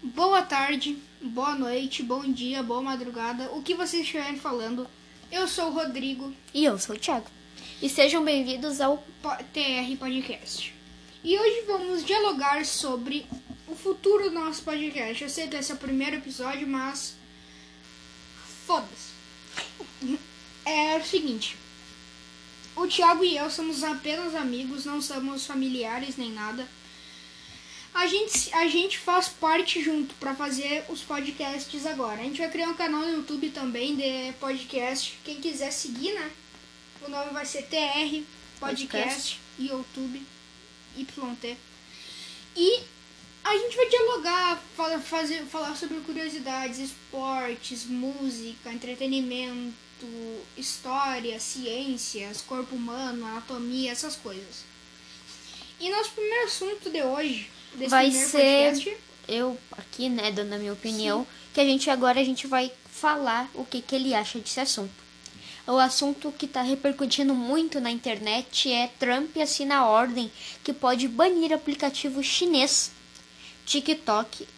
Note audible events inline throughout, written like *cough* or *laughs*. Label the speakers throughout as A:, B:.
A: Boa tarde, boa noite, bom dia, boa madrugada, o que vocês estiverem falando. Eu sou o Rodrigo,
B: E eu sou o Thiago. E sejam bem-vindos ao.
A: TR Podcast. E hoje vamos dialogar sobre o futuro do nosso podcast. Eu sei que esse é o primeiro episódio, mas. Foda-se. É o seguinte: o Thiago e eu somos apenas amigos, não somos familiares nem nada. A gente, a gente faz parte junto pra fazer os podcasts agora. A gente vai criar um canal no YouTube também de podcast. Quem quiser seguir, né? O nome vai ser TR Podcast, YouTube YT. E a gente vai dialogar, fala- fazer, falar sobre curiosidades, esportes, música, entretenimento, história, ciências, corpo humano, anatomia, essas coisas. E nosso primeiro assunto de hoje, desse
B: Vai ser-
A: podcast,
B: Eu, aqui, né, dando a minha opinião, que a gente agora a gente vai falar o que, que ele acha desse assunto. O assunto que está repercutindo muito na internet é Trump assina a ordem que pode banir aplicativo chinês TikTok.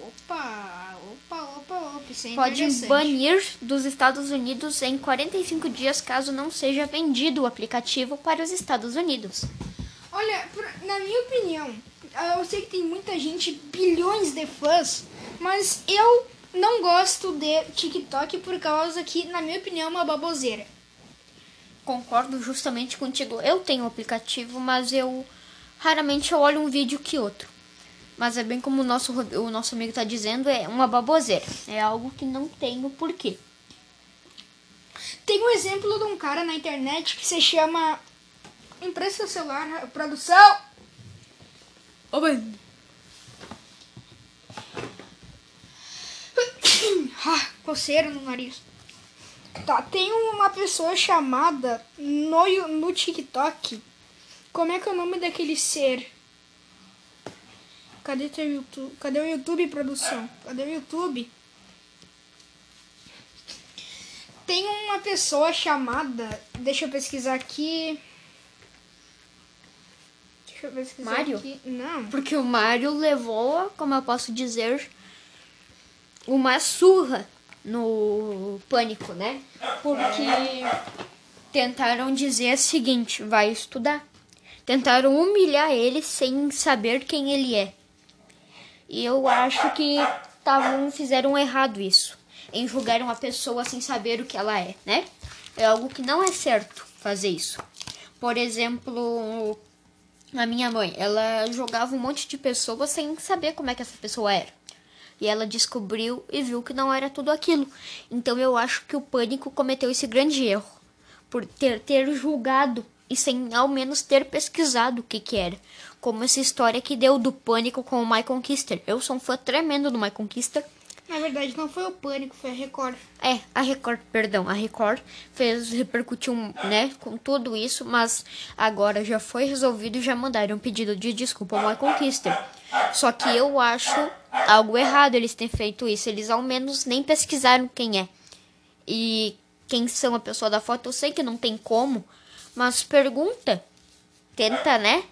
A: Opa, opa, opa, opa, isso é
B: Pode banir dos Estados Unidos em 45 dias caso não seja vendido o aplicativo para os Estados Unidos.
A: Olha, na minha opinião, ah, eu sei que tem muita gente, bilhões de fãs, mas eu não gosto de TikTok por causa que, na minha opinião, é uma baboseira.
B: Concordo justamente contigo. Eu tenho o aplicativo, mas eu raramente eu olho um vídeo que outro. Mas é bem como o nosso, o nosso amigo está dizendo, é uma baboseira. É algo que não tenho porquê.
A: Tem um exemplo de um cara na internet que se chama Empresta celular, produção. *coughs* Ah, coceira no nariz. Tá, tem uma pessoa chamada no, no TikTok. Como é que é o nome daquele ser? Cadê teu YouTube? Cadê o YouTube, produção? Cadê o YouTube? Tem uma pessoa chamada. Deixa eu pesquisar aqui. Deixa eu pesquisar
B: Mário?
A: aqui. Não.
B: Porque o Mario levou, como eu posso dizer, uma surra no pânico, né? Porque tentaram dizer o seguinte, vai estudar. Tentaram humilhar ele sem saber quem ele é. E eu acho que tavam, fizeram errado isso. Em julgar uma pessoa sem saber o que ela é, né? É algo que não é certo fazer isso. Por exemplo, a minha mãe, ela jogava um monte de pessoas sem saber como é que essa pessoa era. E ela descobriu e viu que não era tudo aquilo. Então eu acho que o pânico cometeu esse grande erro. Por ter, ter julgado e sem ao menos ter pesquisado o que que era. Como essa história que deu do pânico com o Michael Kister. Eu sou um fã tremendo do Michael Kister.
A: Na verdade, não foi o pânico, foi a Record.
B: É, a Record, perdão, a Record fez, repercutiu, né, com tudo isso, mas agora já foi resolvido e já mandaram um pedido de desculpa ao Kister. Só que eu acho algo errado eles terem feito isso, eles ao menos nem pesquisaram quem é. E quem são a pessoa da foto, eu sei que não tem como, mas pergunta, tenta, né?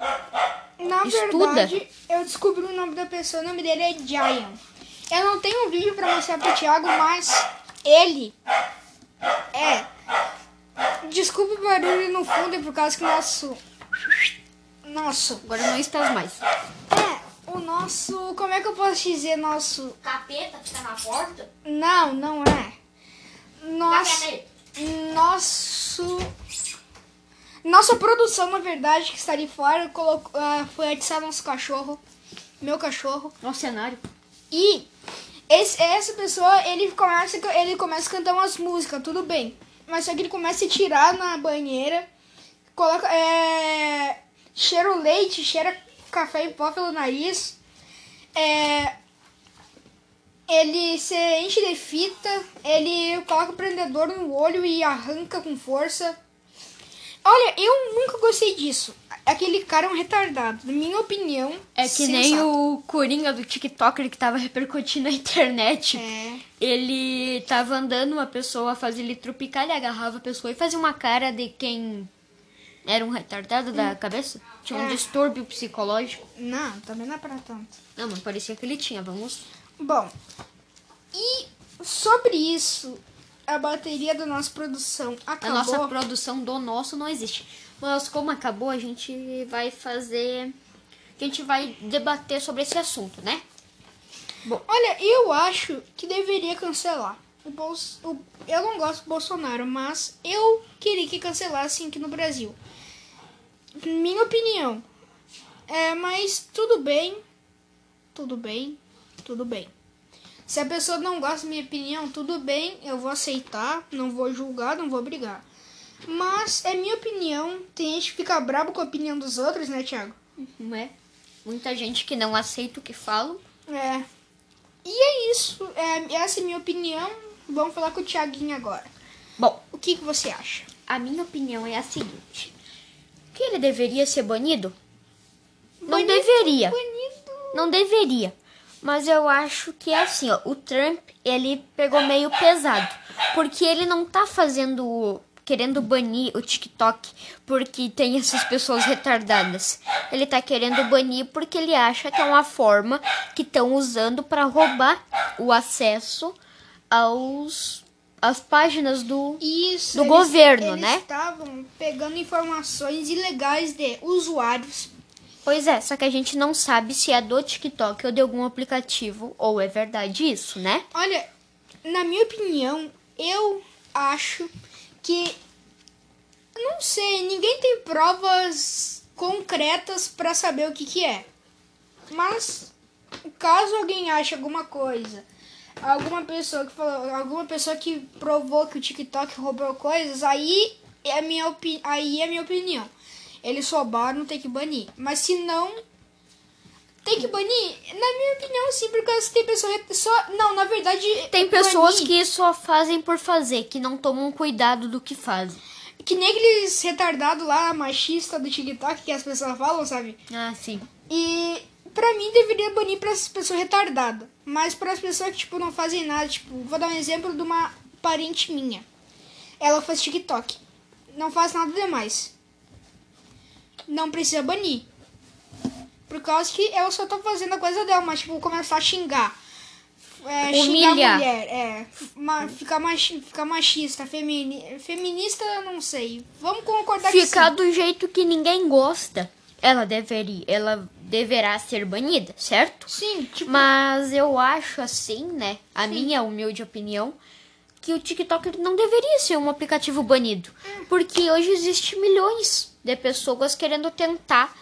A: Na
B: Estuda.
A: verdade, eu descobri o nome da pessoa, o nome dele é Giant. Eu não tenho um vídeo pra mostrar pro Thiago, mas ele é. Desculpa o barulho no fundo, é por causa que o nosso. Nosso.
B: Agora não estás mais.
A: É, o nosso. Como é que eu posso dizer nosso.
B: Capeta que tá na porta?
A: Não, não é. Nosso. Nosso. Nossa produção, na verdade, que está ali fora, colocou, ah, foi atiçar nosso cachorro. Meu cachorro.
B: Nosso cenário.
A: E esse, essa pessoa, ele começa, ele começa a cantar umas músicas, tudo bem. Mas só que ele começa a tirar na banheira, coloca, é, cheira o leite, cheira café em pó pelo nariz. É, ele se enche de fita, ele coloca o prendedor no olho e arranca com força. Olha, eu nunca gostei disso. Aquele cara é um retardado. Na minha opinião.
B: É que nem o Coringa do TikToker que tava repercutindo na internet.
A: É.
B: Ele tava andando, uma pessoa fazia ele trupicar, ele agarrava a pessoa e fazia uma cara de quem Era um retardado da cabeça? Tinha um
A: É.
B: distúrbio psicológico?
A: Não, também não é pra tanto.
B: Não, mas parecia que ele tinha. Vamos.
A: Bom, e sobre isso, a bateria da nossa produção
B: A
A: acabou.
B: nossa produção do nosso não existe. Mas como acabou, a gente vai fazer. A gente vai debater sobre esse assunto, né?
A: Olha, eu acho que deveria cancelar. O Bols... o... Eu não gosto do Bolsonaro, mas eu queria que cancelassem aqui no Brasil. Minha opinião. É, mas tudo bem. Tudo bem. Tudo bem. Se a pessoa não gosta da minha opinião, tudo bem, eu vou aceitar, não vou julgar, não vou brigar. Mas é minha opinião. Tem gente que fica brabo com a opinião dos outros, né, Thiago?
B: Não é? Muita gente que não aceita o que falam.
A: É. E é isso. É, essa é a minha opinião. Vamos falar com o Thiaguinho agora.
B: Bom,
A: O que, que você acha?
B: a minha opinião é a seguinte: que ele deveria ser banido? Não
A: Bonito,
B: deveria.
A: Bonito.
B: Não deveria. Mas eu acho que é assim, ó, o Trump, ele pegou meio pesado, porque ele não tá fazendo querendo banir o TikTok porque tem essas pessoas retardadas. Ele tá querendo banir porque ele acha que é uma forma que estão usando para roubar o acesso aos às páginas do
A: Isso.
B: Do
A: eles-
B: governo,
A: eles
B: né?
A: estavam pegando informações ilegais de usuários.
B: Pois é, só que a gente não sabe se é do TikTok ou de algum aplicativo ou é verdade isso, né?
A: Olha, na minha opinião, eu acho que. Não sei, ninguém tem provas concretas pra saber o que, que é. Mas, caso alguém ache alguma coisa, alguma pessoa que falou, alguma pessoa que provou que o TikTok roubou coisas, aí é a minha, opi aí é minha opinião. Eles roubaram, tem que banir. Mas se não, tem que banir? Na minha opinião, sim, porque tem pessoas só. Não, na verdade.
B: Tem pessoas
A: banir-
B: que só fazem por fazer, que não tomam cuidado do que fazem.
A: Que nem aqueles retardados lá, machista do TikTok, que as pessoas falam, sabe?
B: Ah, sim.
A: E pra mim deveria banir pra essas pessoas retardadas. Mas para as pessoas que, tipo, não fazem nada, tipo, vou dar um exemplo de uma parente minha. Ela faz TikTok. Não faz nada demais. Não precisa banir. Por causa que ela só tá fazendo a coisa dela, mas tipo, começar a xingar. É, xingar
B: Humilhar.
A: a mulher, é. Ma, ficar, machi, ficar machista, femini, feminista, eu não sei. Vamos concordar
B: Ficar
A: sim.
B: do jeito que ninguém gosta, ela deveria, ela deverá ser banida, certo?
A: Sim, tipo,
B: Mas eu acho assim, né? A minha humilde opinião, que o TikTok não deveria ser um aplicativo banido. Porque hoje existe milhões de pessoas querendo tentar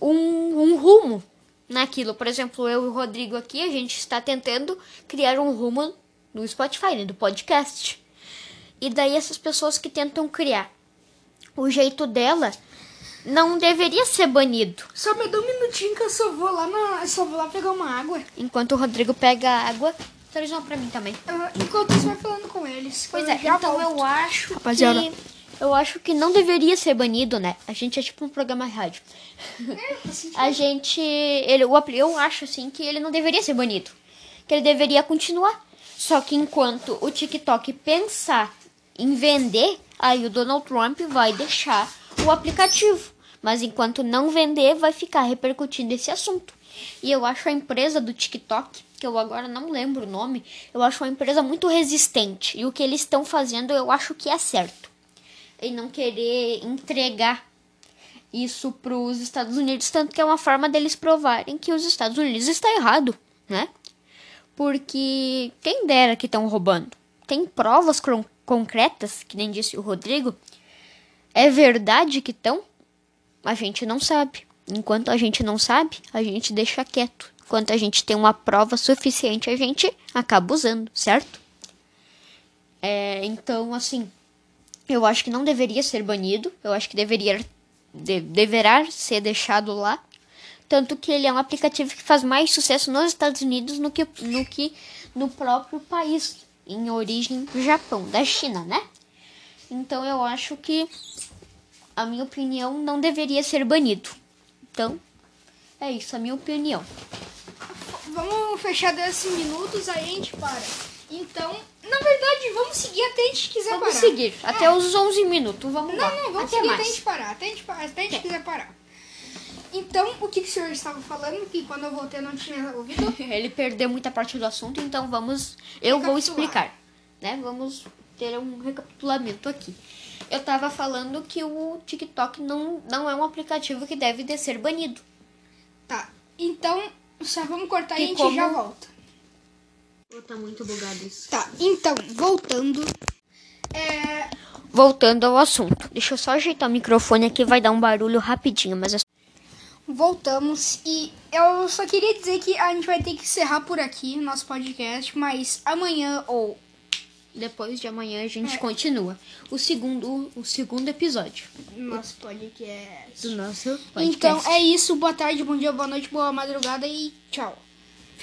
B: um, um rumo naquilo. Por exemplo, eu e o Rodrigo aqui, a gente está tentando criar um rumo no Spotify, né, do podcast. E daí essas pessoas que tentam criar o jeito dela não deveria ser banido.
A: só me dá um minutinho que eu só vou lá na, só vou lá pegar uma água.
B: Enquanto o Rodrigo pega a água, traz uma pra mim também.
A: Ah, enquanto você vai falando com eles.
B: Pois
A: eu
B: é,
A: já
B: então
A: volto.
B: eu acho
A: Rapaziada.
B: que eu acho que não deveria ser banido, né? A gente é tipo um programa de rádio.
A: assim, *laughs*
B: A gente, ele, o eu acho assim que ele não deveria ser banido, que ele deveria continuar. Só que enquanto o TikTok pensar em vender, aí o Donald Trump vai deixar o aplicativo. Mas enquanto não vender, vai ficar repercutindo esse assunto. E eu acho a empresa do TikTok, que eu agora não lembro o nome, eu acho uma empresa muito resistente. E o que eles estão fazendo, eu acho que é certo. Em não querer entregar isso para os Estados Unidos, tanto que é uma forma deles provarem que os Estados Unidos está errado, né? Porque quem dera que estão roubando. Tem provas concretas, que nem disse o Rodrigo. É verdade que estão? A gente não sabe. Enquanto a gente não sabe, a gente deixa quieto. Enquanto a gente tem uma prova suficiente, a gente acaba usando, certo? É, então, assim, eu acho que não deveria ser banido. Eu acho que deveria de- deverá ser deixado lá. Tanto que ele é um aplicativo que faz mais sucesso nos Estados Unidos no que no, que no próprio país, em origem do Japão, da China, né? Então eu acho que a minha opinião não deveria ser banido. Então, é isso, a minha opinião.
A: Vamos fechar 10 minutos, aí a gente para. Então, na verdade, vamos seguir até a gente quiser
B: Vamos
A: parar.
B: seguir.
A: É.
B: Até os 11 minutos. Vamos
A: Não,
B: lá.
A: não, vamos
B: até
A: seguir
B: mais.
A: até a gente parar. Até a gente, até a gente quiser parar. Então, o que, que o senhor estava falando? Que quando eu voltei eu não tinha ouvido? *laughs*
B: Ele perdeu muita parte do assunto, então vamos. Eu vou explicar. Né? Vamos ter um recapitulamento aqui. Eu tava falando que o TikTok não, não é um aplicativo que deve de ser banido.
A: Tá. Então, só vamos cortar e a gente já
B: como- Tá muito bugado isso.
A: Tá, então, voltando. É,
B: Voltando ao assunto. Deixa eu só ajeitar o microfone aqui, vai dar um barulho rapidinho, mas é
A: voltamos e eu só queria dizer que a gente vai ter que encerrar por aqui nosso podcast, mas amanhã ou
B: depois de amanhã a gente
A: É.
B: continua. O segundo, o segundo episódio
A: nosso podcast.
B: do nosso
A: Então
B: podcast.
A: é isso, boa tarde, bom dia, boa noite, boa madrugada e tchau.